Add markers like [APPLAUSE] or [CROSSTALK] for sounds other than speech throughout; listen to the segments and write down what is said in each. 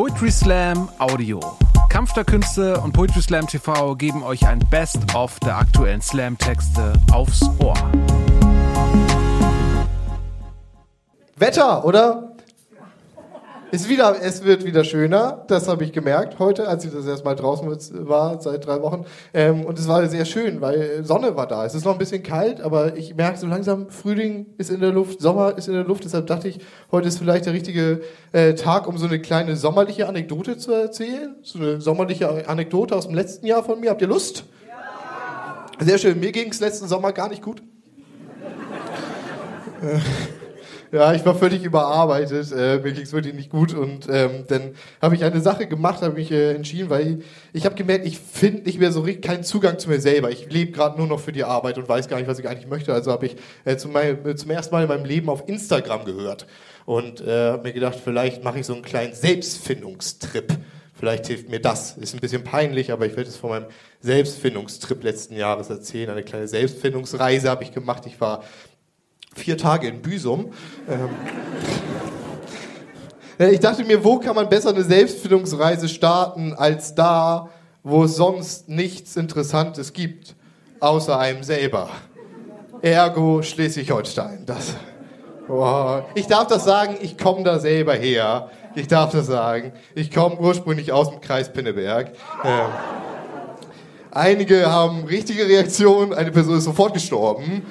Poetry Slam Audio. Kampf der Künste und Poetry Slam TV geben euch ein Best-of der aktuellen Slam-Texte aufs Ohr. Wetter, oder? Ist wieder, es wird wieder schöner, das habe ich gemerkt heute, als ich das erstmal draußen war, seit drei Wochen. Ähm, und es war sehr schön, weil Sonne war da. Es ist noch ein bisschen kalt, aber ich merke so langsam, Frühling ist in der Luft, Sommer ist in der Luft. Deshalb dachte ich, heute ist vielleicht der richtige äh, Tag, um so eine kleine sommerliche Anekdote zu erzählen. So eine sommerliche Anekdote aus dem letzten Jahr von mir. Habt ihr Lust? Ja. Sehr schön. Mir ging es letzten Sommer gar nicht gut. Ja, ich war völlig überarbeitet, äh, mir ging es wirklich nicht gut und ähm, dann habe ich eine Sache gemacht, habe mich äh, entschieden, weil ich, ich habe gemerkt, ich finde nicht mehr so richtig keinen Zugang zu mir selber. Ich lebe gerade nur noch für die Arbeit und weiß gar nicht, was ich eigentlich möchte. Also habe ich äh, zum, mein, zum ersten Mal in meinem Leben auf Instagram gehört und äh, habe mir gedacht, vielleicht mache ich so einen kleinen Selbstfindungstrip. Vielleicht hilft mir das. Ist ein bisschen peinlich, aber ich werde es von meinem Selbstfindungstrip letzten Jahres erzählen. Eine kleine Selbstfindungsreise habe ich gemacht. Ich war vier Tage in Büsum. Ähm, [LAUGHS] ich dachte mir, wo kann man besser eine Selbstfindungsreise starten als da, wo es sonst nichts Interessantes gibt, außer einem selber. Ergo Schleswig-Holstein. Das. Oh, ich darf das sagen, ich komme da selber her. Ich darf das sagen. Ich komme ursprünglich aus dem Kreis Pinneberg. Ähm, einige haben richtige Reaktionen, eine Person ist sofort gestorben.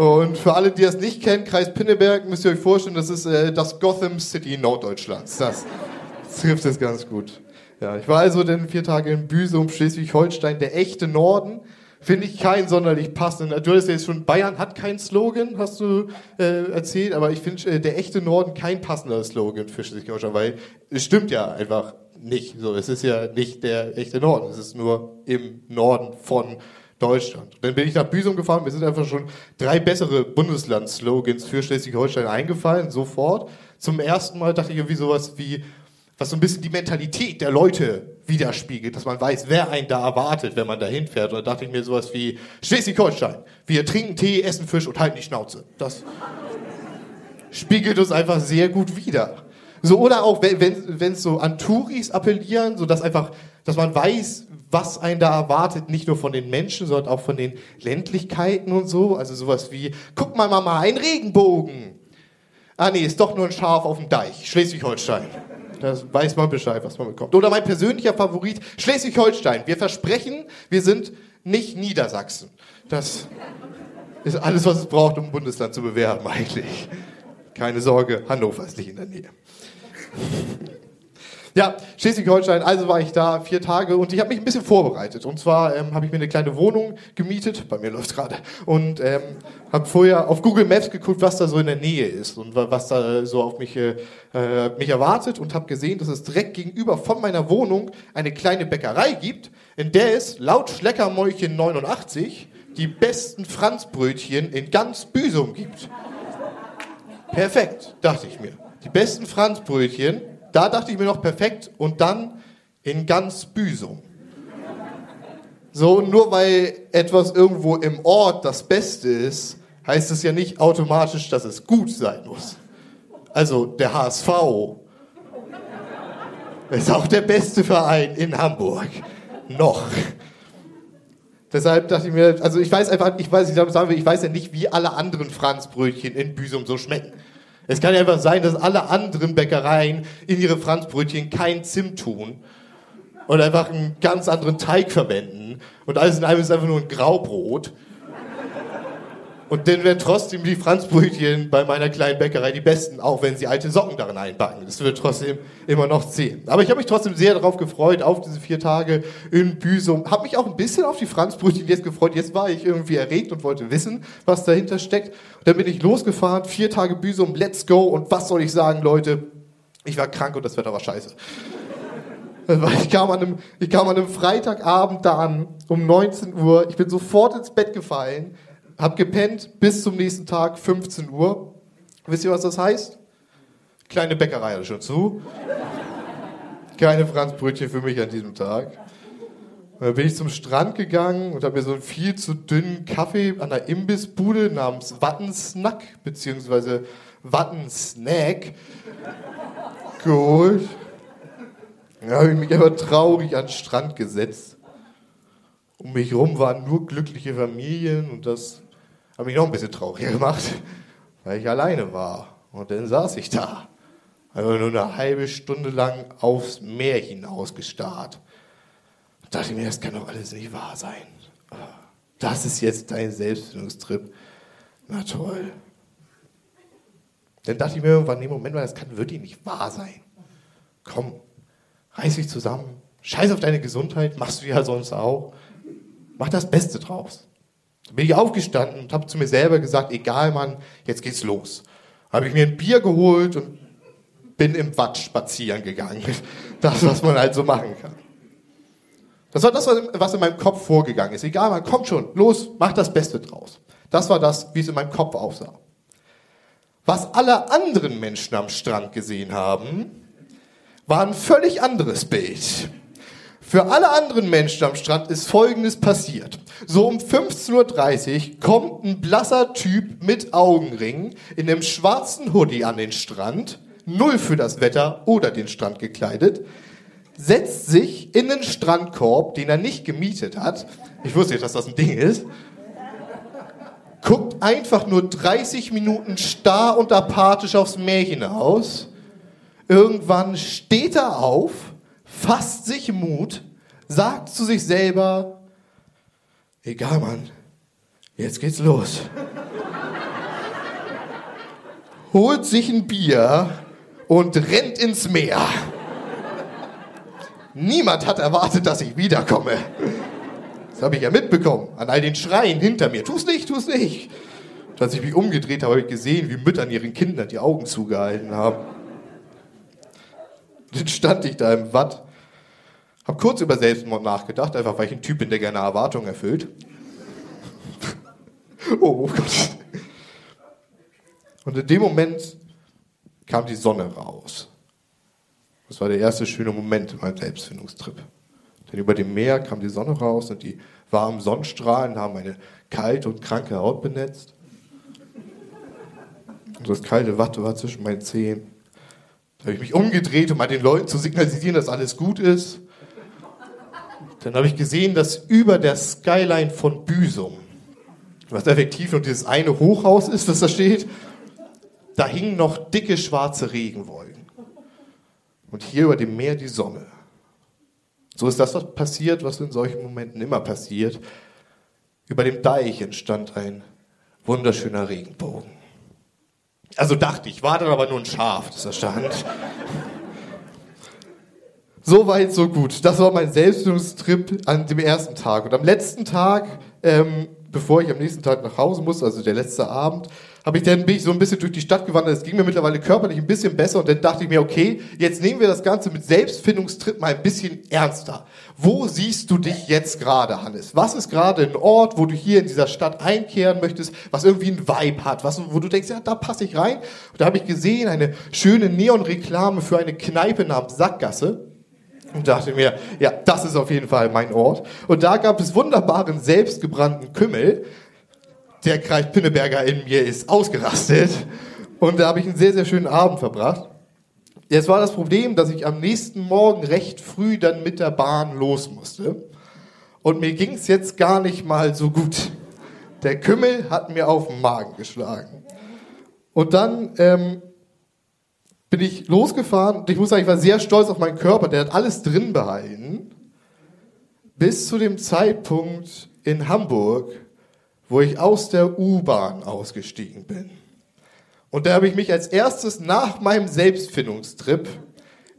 Und für alle, die das nicht kennen, Kreis Pinneberg, müsst ihr euch vorstellen, das ist äh, das Gotham City Norddeutschlands. Das [LAUGHS] trifft es ganz gut. Ja, ich war also dann vier Tage in Büsum, Schleswig-Holstein, der echte Norden. Finde ich keinen sonderlich passenden. Du hast ja jetzt schon, Bayern hat keinen Slogan, hast du äh, erzählt, aber ich finde äh, der echte Norden kein passender Slogan für Schleswig-Holstein, weil es stimmt ja einfach nicht. So, es ist ja nicht der echte Norden, es ist nur im Norden von Deutschland. Dann bin ich nach Büsum gefahren, mir sind einfach schon drei bessere Bundesland-Slogans für Schleswig-Holstein eingefallen, sofort. Zum ersten Mal dachte ich irgendwie sowas wie, was so ein bisschen die Mentalität der Leute widerspiegelt, dass man weiß, wer einen da erwartet, wenn man da hinfährt. Und da dachte ich mir sowas wie, Schleswig-Holstein, wir trinken Tee, essen Fisch und halten die Schnauze. Das spiegelt uns einfach sehr gut wider. So, oder auch, wenn es wenn, so an Touris appellieren, so dass einfach, dass man weiß, was einen da erwartet, nicht nur von den Menschen, sondern auch von den Ländlichkeiten und so. Also sowas wie, guck mal Mama, ein Regenbogen. Ah nee, ist doch nur ein Schaf auf dem Deich, Schleswig-Holstein. Da weiß man Bescheid, was man bekommt. Oder mein persönlicher Favorit, Schleswig-Holstein. Wir versprechen, wir sind nicht Niedersachsen. Das ist alles, was es braucht, um ein Bundesland zu bewerben eigentlich. Keine Sorge, Hannover ist nicht in der Nähe. Ja, Schleswig-Holstein, also war ich da vier Tage und ich habe mich ein bisschen vorbereitet. Und zwar ähm, habe ich mir eine kleine Wohnung gemietet, bei mir läuft gerade, und ähm, habe vorher auf Google Maps geguckt, was da so in der Nähe ist und was da so auf mich, äh, mich erwartet und habe gesehen, dass es direkt gegenüber von meiner Wohnung eine kleine Bäckerei gibt, in der es laut Schleckermäulchen 89 die besten Franzbrötchen in ganz Büsum gibt. Perfekt, dachte ich mir. Die besten Franzbrötchen da dachte ich mir noch perfekt und dann in ganz Büsum. So, nur weil etwas irgendwo im Ort das Beste ist, heißt es ja nicht automatisch, dass es gut sein muss. Also der HSV ist auch der beste Verein in Hamburg. Noch. Deshalb dachte ich mir, also ich weiß einfach, ich weiß, ich sagen ich weiß ja nicht, wie alle anderen Franzbrötchen in Büsum so schmecken. Es kann ja einfach sein, dass alle anderen Bäckereien in ihre Franzbrötchen kein Zimt tun und einfach einen ganz anderen Teig verwenden und alles in allem ist einfach nur ein Graubrot. Und dann werden trotzdem die Franzbrötchen bei meiner kleinen Bäckerei die besten, auch wenn sie alte Socken darin einbacken. Das wird trotzdem immer noch zählen. Aber ich habe mich trotzdem sehr darauf gefreut, auf diese vier Tage in Büsum. Habe mich auch ein bisschen auf die Franzbrötchen jetzt gefreut. Jetzt war ich irgendwie erregt und wollte wissen, was dahinter steckt. Dann bin ich losgefahren, vier Tage Büsum, let's go. Und was soll ich sagen, Leute? Ich war krank und das Wetter war scheiße. Ich kam, an einem, ich kam an einem Freitagabend da an, um 19 Uhr. Ich bin sofort ins Bett gefallen hab gepennt bis zum nächsten Tag, 15 Uhr. Wisst ihr, was das heißt? Kleine Bäckerei hatte schon zu. Keine Franzbrötchen für mich an diesem Tag. Und dann bin ich zum Strand gegangen und habe mir so einen viel zu dünnen Kaffee an der Imbissbude namens Wattensnack beziehungsweise Wattensnack geholt. Dann habe ich mich einfach traurig an den Strand gesetzt. Um mich rum waren nur glückliche Familien und das hat mich noch ein bisschen trauriger gemacht, weil ich alleine war. Und dann saß ich da, einfach nur eine halbe Stunde lang aufs Meer hinaus gestarrt. Und dachte mir, das kann doch alles nicht wahr sein. Das ist jetzt dein Selbstfindungstrip. Na toll. Dann dachte ich mir irgendwann, nee, Moment mal, das kann wirklich nicht wahr sein. Komm, reiß dich zusammen. Scheiß auf deine Gesundheit, machst du ja sonst auch. Mach das Beste draus. Bin ich aufgestanden und habe zu mir selber gesagt, egal Mann, jetzt geht's los. Habe ich mir ein Bier geholt und bin im Watt spazieren gegangen. [LAUGHS] Das, was man halt so machen kann. Das war das, was in meinem Kopf vorgegangen ist. Egal, man kommt schon, los, mach das Beste draus. Das war das, wie es in meinem Kopf aussah. Was alle anderen Menschen am Strand gesehen haben, war ein völlig anderes Bild. Für alle anderen Menschen am Strand ist Folgendes passiert. So um 15.30 Uhr kommt ein blasser Typ mit Augenringen in einem schwarzen Hoodie an den Strand, null für das Wetter oder den Strand gekleidet, setzt sich in den Strandkorb, den er nicht gemietet hat. Ich wusste nicht, dass das ein Ding ist. Guckt einfach nur 30 Minuten starr und apathisch aufs Meer hinaus. Irgendwann steht er auf fasst sich Mut, sagt zu sich selber, egal Mann, jetzt geht's los. Holt sich ein Bier und rennt ins Meer. Niemand hat erwartet, dass ich wiederkomme. Das habe ich ja mitbekommen, an all den Schreien hinter mir. Tu's nicht, tu's nicht. Und als ich mich umgedreht habe, habe ich gesehen, wie Mütter an ihren Kindern die Augen zugehalten haben. Dann stand ich da im Watt hab kurz über Selbstmord nachgedacht, einfach weil ich ein Typ bin, der gerne Erwartungen erfüllt. [LAUGHS] oh Gott. Und in dem Moment kam die Sonne raus. Das war der erste schöne Moment in meinem Selbstfindungstrip. Denn über dem Meer kam die Sonne raus und die warmen Sonnenstrahlen haben meine kalte und kranke Haut benetzt. Und das kalte Watte war zwischen meinen Zehen. Da habe ich mich umgedreht, um mal den Leuten zu signalisieren, dass alles gut ist. Dann habe ich gesehen, dass über der Skyline von Büsum, was effektiv nur dieses eine Hochhaus ist, das da steht, da hingen noch dicke schwarze Regenwolken. Und hier über dem Meer die Sonne. So ist das, was passiert, was in solchen Momenten immer passiert. Über dem Deich entstand ein wunderschöner Regenbogen. Also dachte ich, war dann aber nur ein Schaf, das da stand. So weit, so gut. Das war mein Selbstfindungstrip an dem ersten Tag. Und am letzten Tag, ähm, bevor ich am nächsten Tag nach Hause musste, also der letzte Abend, habe ich dann bin ich so ein bisschen durch die Stadt gewandert. Es ging mir mittlerweile körperlich ein bisschen besser und dann dachte ich mir, okay, jetzt nehmen wir das Ganze mit Selbstfindungstrip mal ein bisschen ernster. Wo siehst du dich jetzt gerade, Hannes? Was ist gerade ein Ort, wo du hier in dieser Stadt einkehren möchtest, was irgendwie ein Vibe hat, was, wo du denkst, ja, da passe ich rein. Und da habe ich gesehen, eine schöne Neonreklame für eine Kneipe namens Sackgasse und dachte mir, ja, das ist auf jeden Fall mein Ort. Und da gab es wunderbaren, selbstgebrannten Kümmel. Der Kreis Pinneberger in mir ist ausgerastet. Und da habe ich einen sehr, sehr schönen Abend verbracht. Jetzt war das Problem, dass ich am nächsten Morgen recht früh dann mit der Bahn los musste. Und mir ging es jetzt gar nicht mal so gut. Der Kümmel hat mir auf den Magen geschlagen. Und dann ähm, bin ich losgefahren und ich muss sagen, ich war sehr stolz auf meinen Körper, der hat alles drin behalten, bis zu dem Zeitpunkt in Hamburg, wo ich aus der U-Bahn ausgestiegen bin. Und da habe ich mich als erstes nach meinem Selbstfindungstrip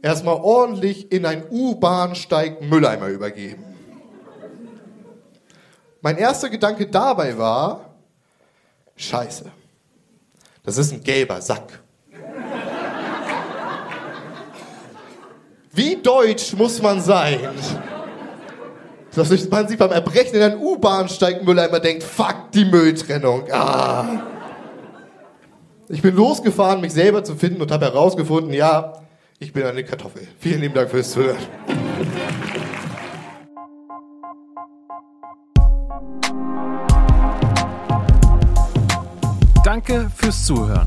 erstmal ordentlich in ein U-Bahn-Steig Mülleimer übergeben. Mein erster Gedanke dabei war, scheiße, das ist ein gelber Sack. Wie deutsch muss man sein? Dass man sich beim Erbrechen in einen U-Bahn-Steig Mülleimer denkt, fuck die Mülltrennung. Ah. Ich bin losgefahren, mich selber zu finden und habe herausgefunden, ja, ich bin eine Kartoffel. Vielen lieben Dank fürs Zuhören. Danke fürs Zuhören.